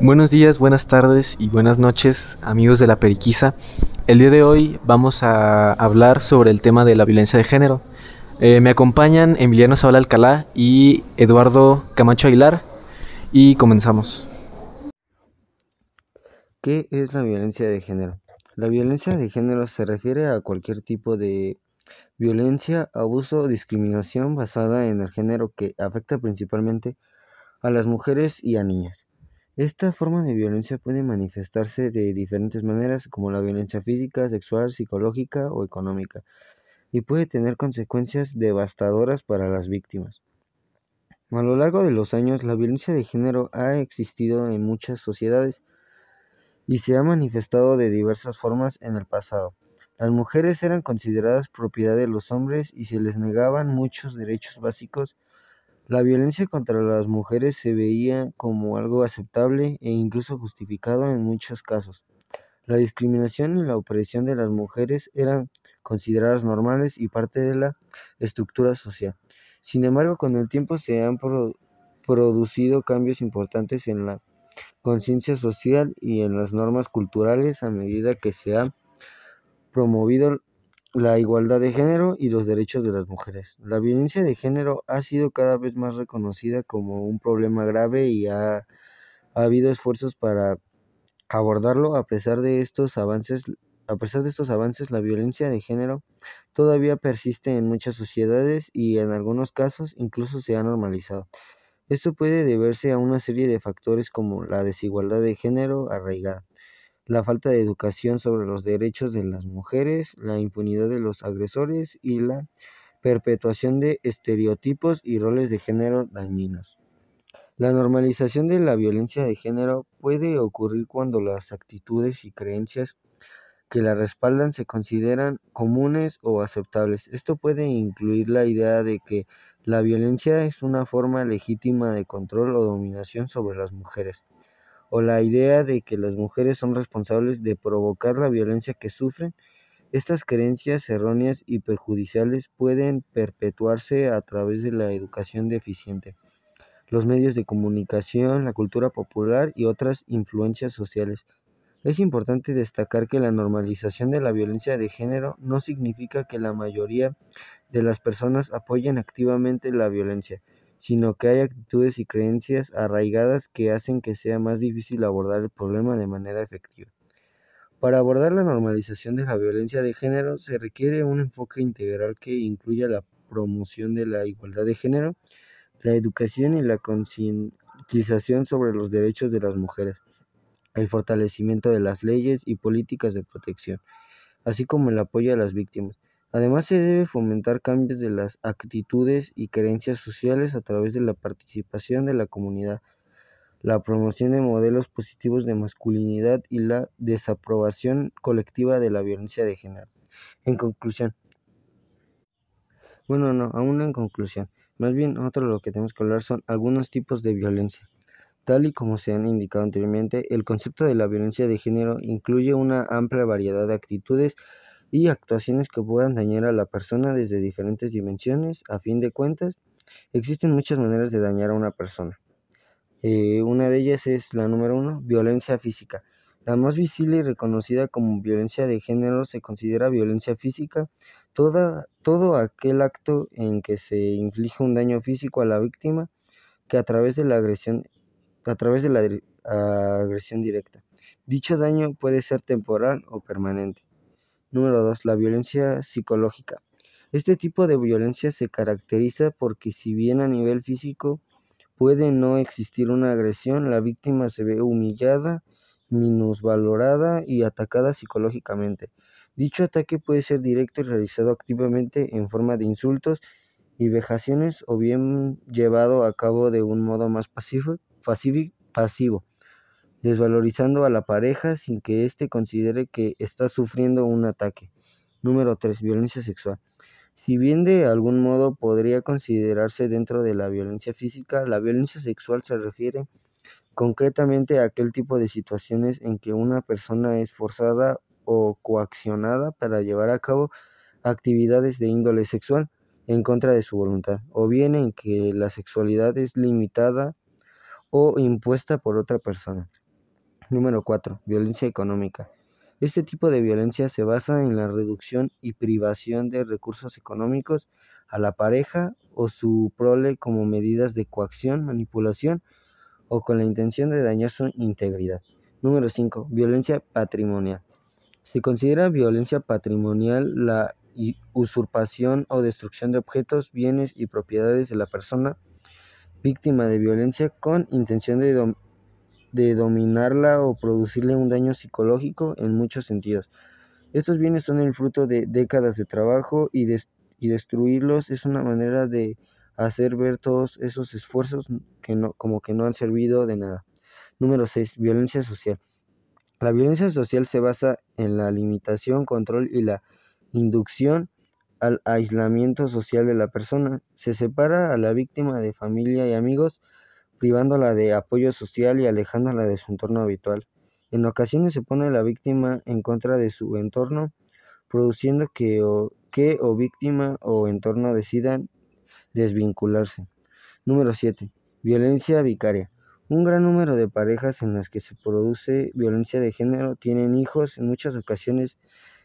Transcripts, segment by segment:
Buenos días, buenas tardes y buenas noches, amigos de la Periquisa. El día de hoy vamos a hablar sobre el tema de la violencia de género. Eh, me acompañan Emiliano Zabal Alcalá y Eduardo Camacho Aguilar y comenzamos. ¿Qué es la violencia de género? La violencia de género se refiere a cualquier tipo de violencia, abuso o discriminación basada en el género que afecta principalmente a las mujeres y a niñas. Esta forma de violencia puede manifestarse de diferentes maneras, como la violencia física, sexual, psicológica o económica, y puede tener consecuencias devastadoras para las víctimas. A lo largo de los años, la violencia de género ha existido en muchas sociedades y se ha manifestado de diversas formas en el pasado. Las mujeres eran consideradas propiedad de los hombres y se les negaban muchos derechos básicos. La violencia contra las mujeres se veía como algo aceptable e incluso justificado en muchos casos. La discriminación y la opresión de las mujeres eran consideradas normales y parte de la estructura social. Sin embargo, con el tiempo se han producido cambios importantes en la conciencia social y en las normas culturales a medida que se ha promovido la igualdad de género y los derechos de las mujeres. La violencia de género ha sido cada vez más reconocida como un problema grave y ha, ha habido esfuerzos para abordarlo a pesar de estos avances a pesar de estos avances, la violencia de género todavía persiste en muchas sociedades y en algunos casos incluso se ha normalizado. Esto puede deberse a una serie de factores como la desigualdad de género arraigada, la falta de educación sobre los derechos de las mujeres, la impunidad de los agresores y la perpetuación de estereotipos y roles de género dañinos. La normalización de la violencia de género puede ocurrir cuando las actitudes y creencias que la respaldan se consideran comunes o aceptables. Esto puede incluir la idea de que la violencia es una forma legítima de control o dominación sobre las mujeres, o la idea de que las mujeres son responsables de provocar la violencia que sufren. Estas creencias erróneas y perjudiciales pueden perpetuarse a través de la educación deficiente, los medios de comunicación, la cultura popular y otras influencias sociales. Es importante destacar que la normalización de la violencia de género no significa que la mayoría de las personas apoyen activamente la violencia, sino que hay actitudes y creencias arraigadas que hacen que sea más difícil abordar el problema de manera efectiva. Para abordar la normalización de la violencia de género se requiere un enfoque integral que incluya la promoción de la igualdad de género, la educación y la concientización sobre los derechos de las mujeres el fortalecimiento de las leyes y políticas de protección, así como el apoyo a las víctimas. Además, se debe fomentar cambios de las actitudes y creencias sociales a través de la participación de la comunidad, la promoción de modelos positivos de masculinidad y la desaprobación colectiva de la violencia de género. En conclusión, bueno, no, aún en conclusión, más bien otro lo que tenemos que hablar son algunos tipos de violencia. Tal y como se han indicado anteriormente, el concepto de la violencia de género incluye una amplia variedad de actitudes y actuaciones que puedan dañar a la persona desde diferentes dimensiones. A fin de cuentas, existen muchas maneras de dañar a una persona. Eh, una de ellas es la número uno, violencia física. La más visible y reconocida como violencia de género se considera violencia física, toda, todo aquel acto en que se inflige un daño físico a la víctima que a través de la agresión a través de la agresión directa. Dicho daño puede ser temporal o permanente. Número 2. La violencia psicológica. Este tipo de violencia se caracteriza porque si bien a nivel físico puede no existir una agresión, la víctima se ve humillada, minusvalorada y atacada psicológicamente. Dicho ataque puede ser directo y realizado activamente en forma de insultos y vejaciones o bien llevado a cabo de un modo más pasivo pasivo, desvalorizando a la pareja sin que éste considere que está sufriendo un ataque. Número 3. Violencia sexual. Si bien de algún modo podría considerarse dentro de la violencia física, la violencia sexual se refiere concretamente a aquel tipo de situaciones en que una persona es forzada o coaccionada para llevar a cabo actividades de índole sexual en contra de su voluntad, o bien en que la sexualidad es limitada o impuesta por otra persona. Número 4. Violencia económica. Este tipo de violencia se basa en la reducción y privación de recursos económicos a la pareja o su prole como medidas de coacción, manipulación o con la intención de dañar su integridad. Número 5. Violencia patrimonial. Se considera violencia patrimonial la usurpación o destrucción de objetos, bienes y propiedades de la persona víctima de violencia con intención de, de dominarla o producirle un daño psicológico en muchos sentidos. Estos bienes son el fruto de décadas de trabajo y, destruirlos es una manera de hacer ver todos esos esfuerzos que no, como que no han servido de nada. Número 6. Violencia social. La violencia social se basa en la limitación, control y la inducción al aislamiento social de la persona. Se separa a la víctima de familia y amigos, privándola de apoyo social y alejándola de su entorno habitual. En ocasiones se pone a la víctima en contra de su entorno, produciendo que o, que o víctima o entorno decidan desvincularse. Número 7. Violencia vicaria. Un gran número de parejas en las que se produce violencia de género tienen hijos. En muchas ocasiones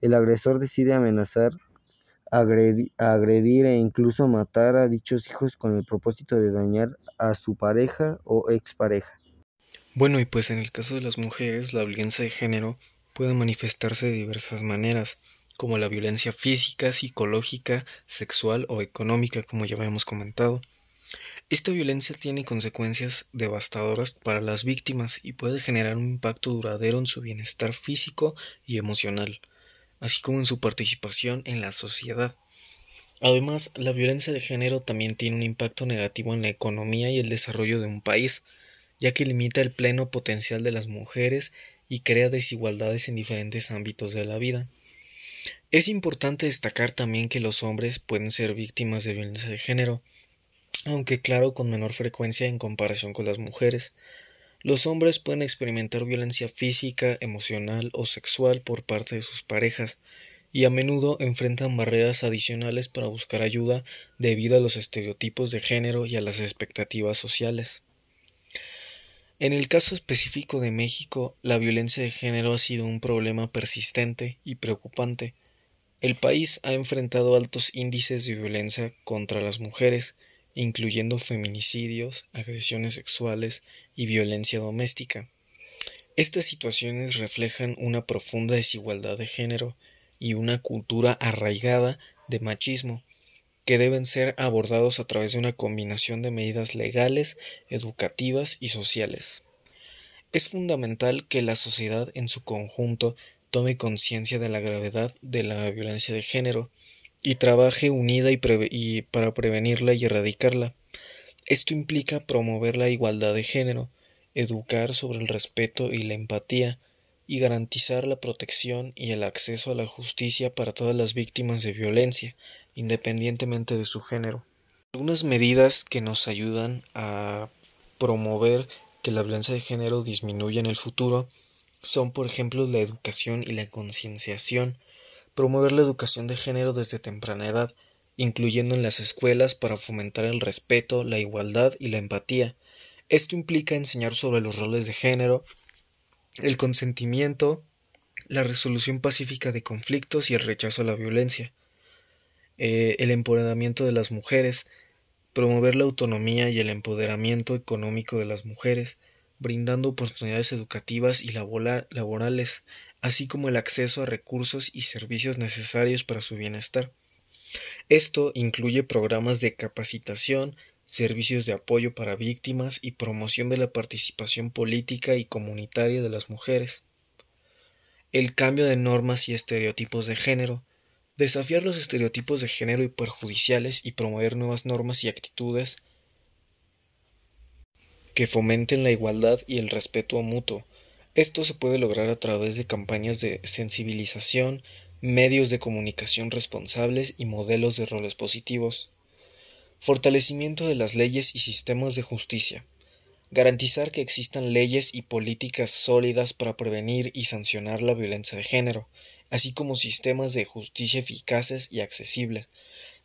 el agresor decide amenazar, agredir, e incluso matar a dichos hijos con el propósito de dañar a su pareja o expareja. Bueno, y pues en el caso de las mujeres, la violencia de género puede manifestarse de diversas maneras, como la violencia física, psicológica, sexual o económica, como ya habíamos comentado. Esta violencia tiene consecuencias devastadoras para las víctimas y puede generar un impacto duradero en su bienestar físico y emocional, así como en su participación en la sociedad. Además, la violencia de género también tiene un impacto negativo en la economía y el desarrollo de un país, ya que limita el pleno potencial de las mujeres y crea desigualdades en diferentes ámbitos de la vida. Es importante destacar también que los hombres pueden ser víctimas de violencia de género, aunque claro con menor frecuencia en comparación con las mujeres. Los hombres pueden experimentar violencia física, emocional o sexual por parte de sus parejas, y a menudo enfrentan barreras adicionales para buscar ayuda debido a los estereotipos de género y a las expectativas sociales. En el caso específico de México, la violencia de género ha sido un problema persistente y preocupante. El país ha enfrentado altos índices de violencia contra las mujeres, incluyendo feminicidios, agresiones sexuales y violencia doméstica. Estas situaciones reflejan una profunda desigualdad de género y una cultura arraigada de machismo que deben ser abordados a través de una combinación de medidas legales, educativas y sociales. Es fundamental que la sociedad en su conjunto tome conciencia de la gravedad de la violencia de género y trabaje unida y, para prevenirla y erradicarla. Esto implica promover la igualdad de género, educar sobre el respeto y la empatía, y garantizar la protección y el acceso a la justicia para todas las víctimas de violencia, independientemente de su género. Algunas medidas que nos ayudan a promover que la violencia de género disminuya en el futuro son, por ejemplo, la educación y la concienciación, promover la educación de género desde temprana edad, incluyendo en las escuelas para fomentar el respeto, la igualdad y la empatía. Esto implica enseñar sobre los roles de género, el consentimiento, la resolución pacífica de conflictos y el rechazo a la violencia, eh, el empoderamiento de las mujeres, promover la autonomía y el empoderamiento económico de las mujeres, brindando oportunidades educativas y laborales, así como el acceso a recursos y servicios necesarios para su bienestar. Esto incluye programas de capacitación, servicios de apoyo para víctimas y promoción de la participación política y comunitaria de las mujeres. El cambio de normas y estereotipos de género, desafiar los estereotipos de género y perjudiciales y promover nuevas normas y actitudes que fomenten la igualdad y el respeto mutuo, esto se puede lograr a través de campañas de sensibilización, medios de comunicación responsables y modelos de roles positivos. Fortalecimiento de las leyes y sistemas de justicia. Garantizar que existan leyes y políticas sólidas para prevenir y sancionar la violencia de género, así como sistemas de justicia eficaces y accesibles.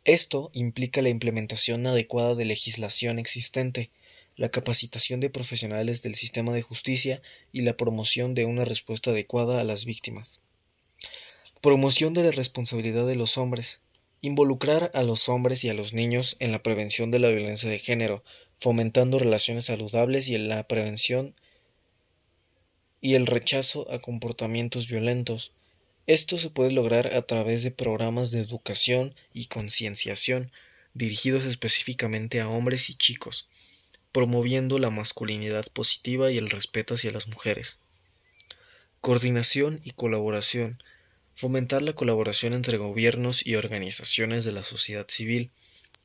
Esto implica la implementación adecuada de legislación existente, la capacitación de profesionales del sistema de justicia y la promoción de una respuesta adecuada a las víctimas. Promoción de la responsabilidad de los hombres. Involucrar a los hombres y a los niños en la prevención de la violencia de género, fomentando relaciones saludables y en la prevención y el rechazo a comportamientos violentos. Esto se puede lograr a través de programas de educación y concienciación dirigidos específicamente a hombres y chicos, promoviendo la masculinidad positiva y el respeto hacia las mujeres. Coordinación y colaboración fomentar la colaboración entre gobiernos y organizaciones de la sociedad civil,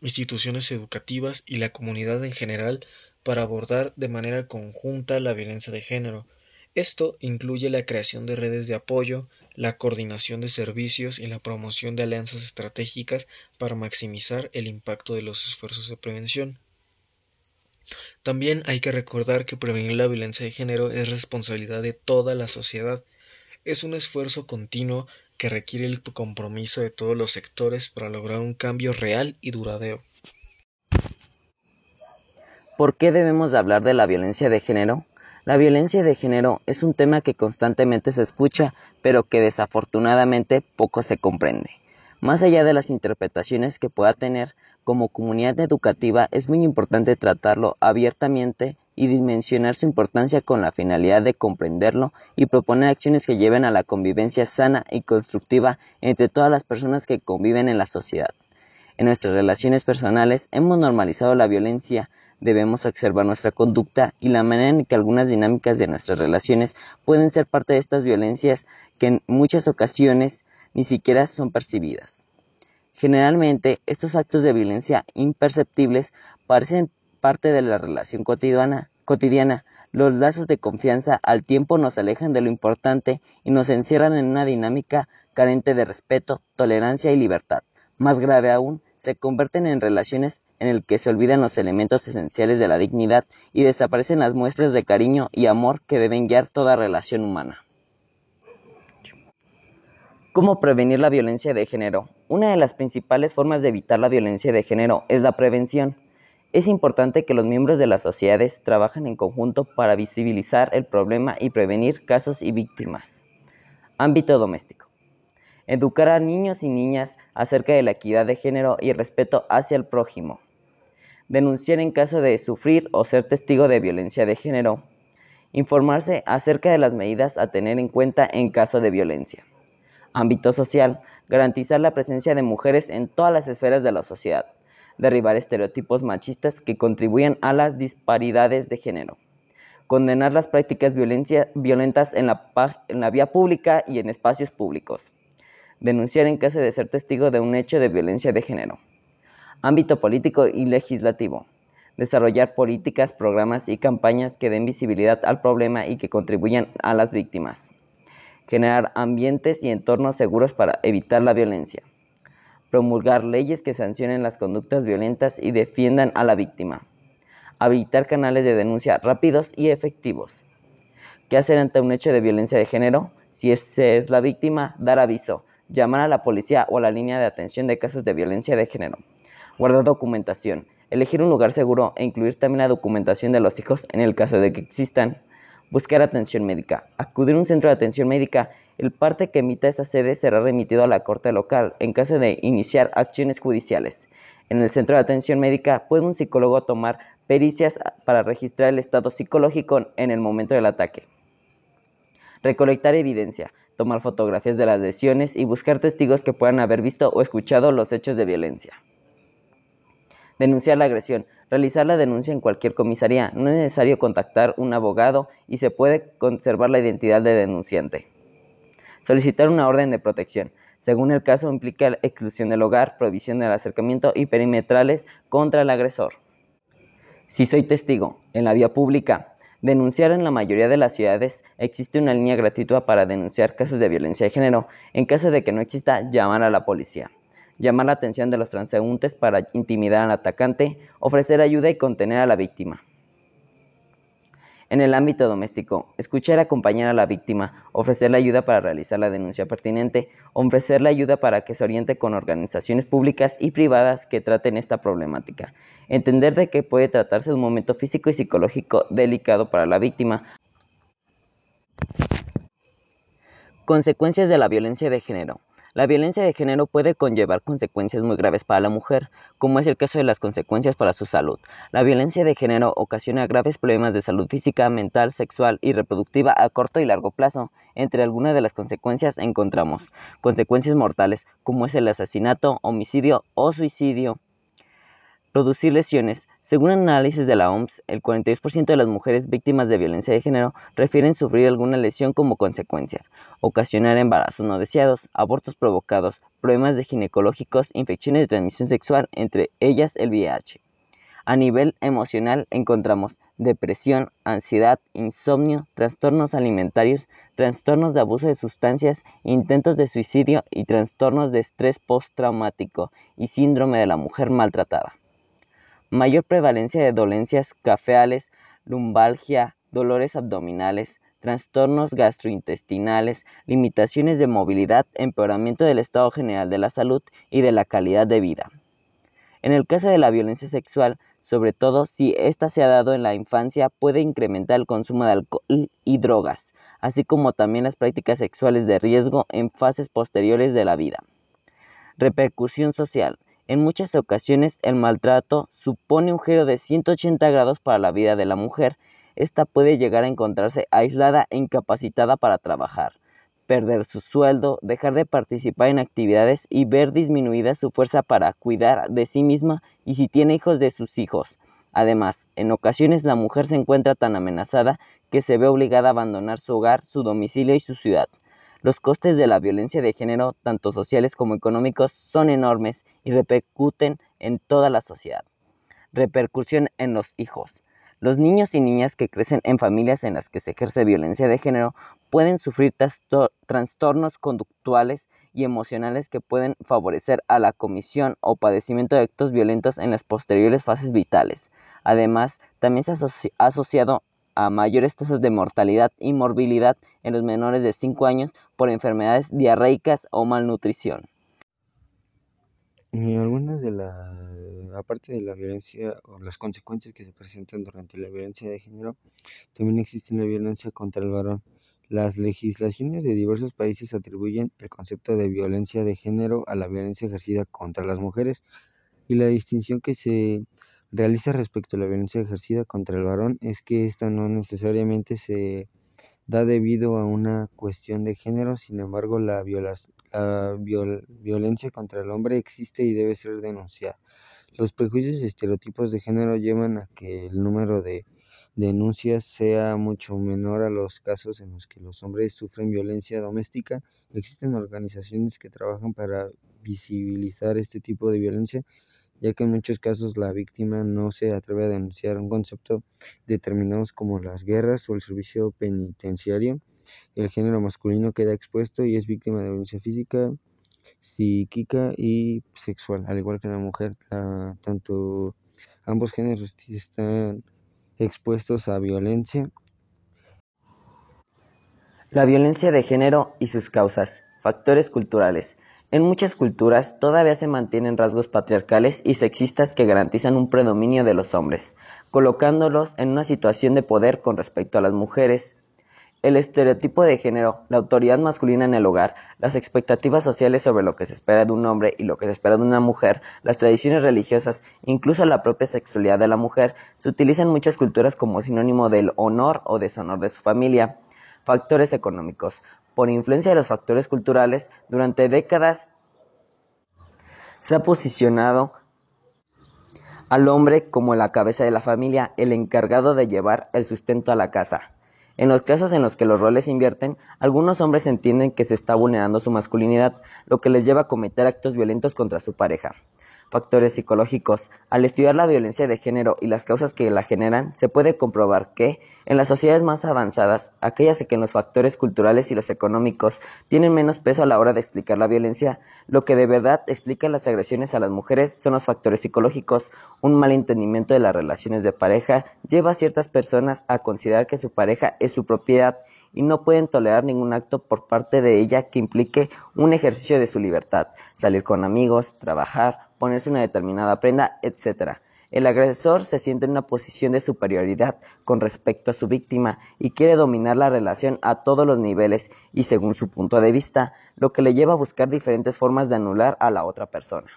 instituciones educativas y la comunidad en general para abordar de manera conjunta la violencia de género. Esto incluye la creación de redes de apoyo, la coordinación de servicios y la promoción de alianzas estratégicas para maximizar el impacto de los esfuerzos de prevención. También hay que recordar que prevenir la violencia de género es responsabilidad de toda la sociedad. Es un esfuerzo continuo que requiere el compromiso de todos los sectores para lograr un cambio real y duradero. ¿Por qué debemos hablar de la violencia de género? La violencia de género es un tema que constantemente se escucha, pero que desafortunadamente poco se comprende. Más allá de las interpretaciones que pueda tener, como comunidad educativa es muy importante tratarlo abiertamente y dimensionar su importancia con la finalidad de comprenderlo y proponer acciones que lleven a la convivencia sana y constructiva entre todas las personas que conviven en la sociedad. En nuestras relaciones personales hemos normalizado la violencia, debemos observar nuestra conducta y la manera en que algunas dinámicas de nuestras relaciones pueden ser parte de estas violencias que en muchas ocasiones ni siquiera son percibidas. Generalmente, estos actos de violencia imperceptibles parecen parte de la relación cotidiana, cotidiana. Los lazos de confianza al tiempo nos alejan de lo importante y nos encierran en una dinámica carente de respeto, tolerancia y libertad. Más grave aún, se convierten en relaciones en el que se olvidan los elementos esenciales de la dignidad y desaparecen las muestras de cariño y amor que deben guiar toda relación humana. ¿Cómo prevenir la violencia de género? Una de las principales formas de evitar la violencia de género es la prevención. Es importante que los miembros de las sociedades trabajen en conjunto para visibilizar el problema y prevenir casos y víctimas. Ámbito doméstico. Educar a niños y niñas acerca de la equidad de género y el respeto hacia el prójimo. Denunciar en caso de sufrir o ser testigo de violencia de género. Informarse acerca de las medidas a tener en cuenta en caso de violencia. Ámbito social. Garantizar la presencia de mujeres en todas las esferas de la sociedad derribar estereotipos machistas que contribuyen a las disparidades de género, condenar las prácticas violentas en la, en la vía pública y en espacios públicos, denunciar en caso de ser testigo de un hecho de violencia de género, ámbito político y legislativo, desarrollar políticas, programas y campañas que den visibilidad al problema y que contribuyan a las víctimas, generar ambientes y entornos seguros para evitar la violencia promulgar leyes que sancionen las conductas violentas y defiendan a la víctima, habilitar canales de denuncia rápidos y efectivos. ¿Qué hacer ante un hecho de violencia de género? Si ese es la víctima, dar aviso, llamar a la policía o a la línea de atención de casos de violencia de género. Guardar documentación, elegir un lugar seguro e incluir también la documentación de los hijos en el caso de que existan. Buscar atención médica, acudir a un centro de atención médica el parte que emita esta sede será remitido a la Corte local en caso de iniciar acciones judiciales. En el centro de atención médica puede un psicólogo tomar pericias para registrar el estado psicológico en el momento del ataque. Recolectar evidencia, tomar fotografías de las lesiones y buscar testigos que puedan haber visto o escuchado los hechos de violencia. Denunciar la agresión. Realizar la denuncia en cualquier comisaría. No es necesario contactar un abogado y se puede conservar la identidad del denunciante. Solicitar una orden de protección. Según el caso, implica exclusión del hogar, prohibición del acercamiento y perimetrales contra el agresor. Si soy testigo en la vía pública, denunciar en la mayoría de las ciudades existe una línea gratuita para denunciar casos de violencia de género. En caso de que no exista, llamar a la policía. Llamar la atención de los transeúntes para intimidar al atacante, ofrecer ayuda y contener a la víctima. En el ámbito doméstico, escuchar y acompañar a la víctima, ofrecerle ayuda para realizar la denuncia pertinente, ofrecerle ayuda para que se oriente con organizaciones públicas y privadas que traten esta problemática, entender de que puede tratarse de un momento físico y psicológico delicado para la víctima. Consecuencias de la violencia de género. La violencia de género puede conllevar consecuencias muy graves para la mujer, como es el caso de las consecuencias para su salud. La violencia de género ocasiona graves problemas de salud física, mental, sexual y reproductiva a corto y largo plazo. Entre algunas de las consecuencias encontramos consecuencias mortales, como es el asesinato, homicidio o suicidio, producir lesiones. Según análisis de la OMS, el 42% de las mujeres víctimas de violencia de género refieren sufrir alguna lesión como consecuencia, ocasionar embarazos no deseados, abortos provocados, problemas de ginecológicos, infecciones de transmisión sexual, entre ellas el VIH. A nivel emocional encontramos depresión, ansiedad, insomnio, trastornos alimentarios, trastornos de abuso de sustancias, intentos de suicidio y trastornos de estrés postraumático y síndrome de la mujer maltratada mayor prevalencia de dolencias cafeales, lumbalgia, dolores abdominales, trastornos gastrointestinales, limitaciones de movilidad, empeoramiento del estado general de la salud y de la calidad de vida. En el caso de la violencia sexual, sobre todo si ésta se ha dado en la infancia, puede incrementar el consumo de alcohol y drogas, así como también las prácticas sexuales de riesgo en fases posteriores de la vida. Repercusión social. En muchas ocasiones el maltrato supone un giro de 180 grados para la vida de la mujer. Esta puede llegar a encontrarse aislada e incapacitada para trabajar, perder su sueldo, dejar de participar en actividades y ver disminuida su fuerza para cuidar de sí misma y si tiene hijos de sus hijos. Además, en ocasiones la mujer se encuentra tan amenazada que se ve obligada a abandonar su hogar, su domicilio y su ciudad. Los costes de la violencia de género, tanto sociales como económicos, son enormes y repercuten en toda la sociedad. Repercusión en los hijos. Los niños y niñas que crecen en familias en las que se ejerce violencia de género pueden sufrir trastornos conductuales y emocionales que pueden favorecer a la comisión o padecimiento de actos violentos en las posteriores fases vitales. Además, también se ha asociado a mayores tasas de mortalidad y morbilidad en los menores de 5 años por enfermedades diarreicas o malnutrición. Y algunas de aparte de la violencia o las consecuencias que se presentan durante la violencia de género, también existe la violencia contra el varón. Las legislaciones de diversos países atribuyen el concepto de violencia de género a la violencia ejercida contra las mujeres y la distinción que se realiza respecto a la violencia ejercida contra el varón es que esta no necesariamente se da debido a una cuestión de género, sin embargo la, violencia contra el hombre existe y debe ser denunciada. Los prejuicios y estereotipos de género llevan a que el número de denuncias sea mucho menor a los casos en los que los hombres sufren violencia doméstica. Existen organizaciones que trabajan para visibilizar este tipo de violencia ya que en muchos casos la víctima no se atreve a denunciar un concepto determinados como las guerras o el servicio penitenciario. El género masculino queda expuesto y es víctima de violencia física, psíquica y sexual, al igual que la mujer. tanto ambos géneros están expuestos a violencia. La violencia de género y sus causas. Factores culturales. En muchas culturas todavía se mantienen rasgos patriarcales y sexistas que garantizan un predominio de los hombres, colocándolos en una situación de poder con respecto a las mujeres. El estereotipo de género, la autoridad masculina en el hogar, las expectativas sociales sobre lo que se espera de un hombre y lo que se espera de una mujer, las tradiciones religiosas, incluso la propia sexualidad de la mujer, se utilizan en muchas culturas como sinónimo del honor o deshonor de su familia. Factores económicos. Por influencia de los factores culturales, durante décadas se ha posicionado al hombre como la cabeza de la familia, el encargado de llevar el sustento a la casa. En los casos en los que los roles se invierten, algunos hombres entienden que se está vulnerando su masculinidad, lo que les lleva a cometer actos violentos contra su pareja. Factores psicológicos. Al estudiar la violencia de género y las causas que la generan, se puede comprobar que, en las sociedades más avanzadas, aquellas en que los factores culturales y los económicos tienen menos peso a la hora de explicar la violencia, lo que de verdad explica las agresiones a las mujeres son los factores psicológicos. Un mal entendimiento de las relaciones de pareja lleva a ciertas personas a considerar que su pareja es su propiedad y no pueden tolerar ningún acto por parte de ella que implique un ejercicio de su libertad, salir con amigos, trabajar, ponerse una determinada prenda, etc. El agresor se siente en una posición de superioridad con respecto a su víctima y quiere dominar la relación a todos los niveles y según su punto de vista, lo que le lleva a buscar diferentes formas de anular a la otra persona.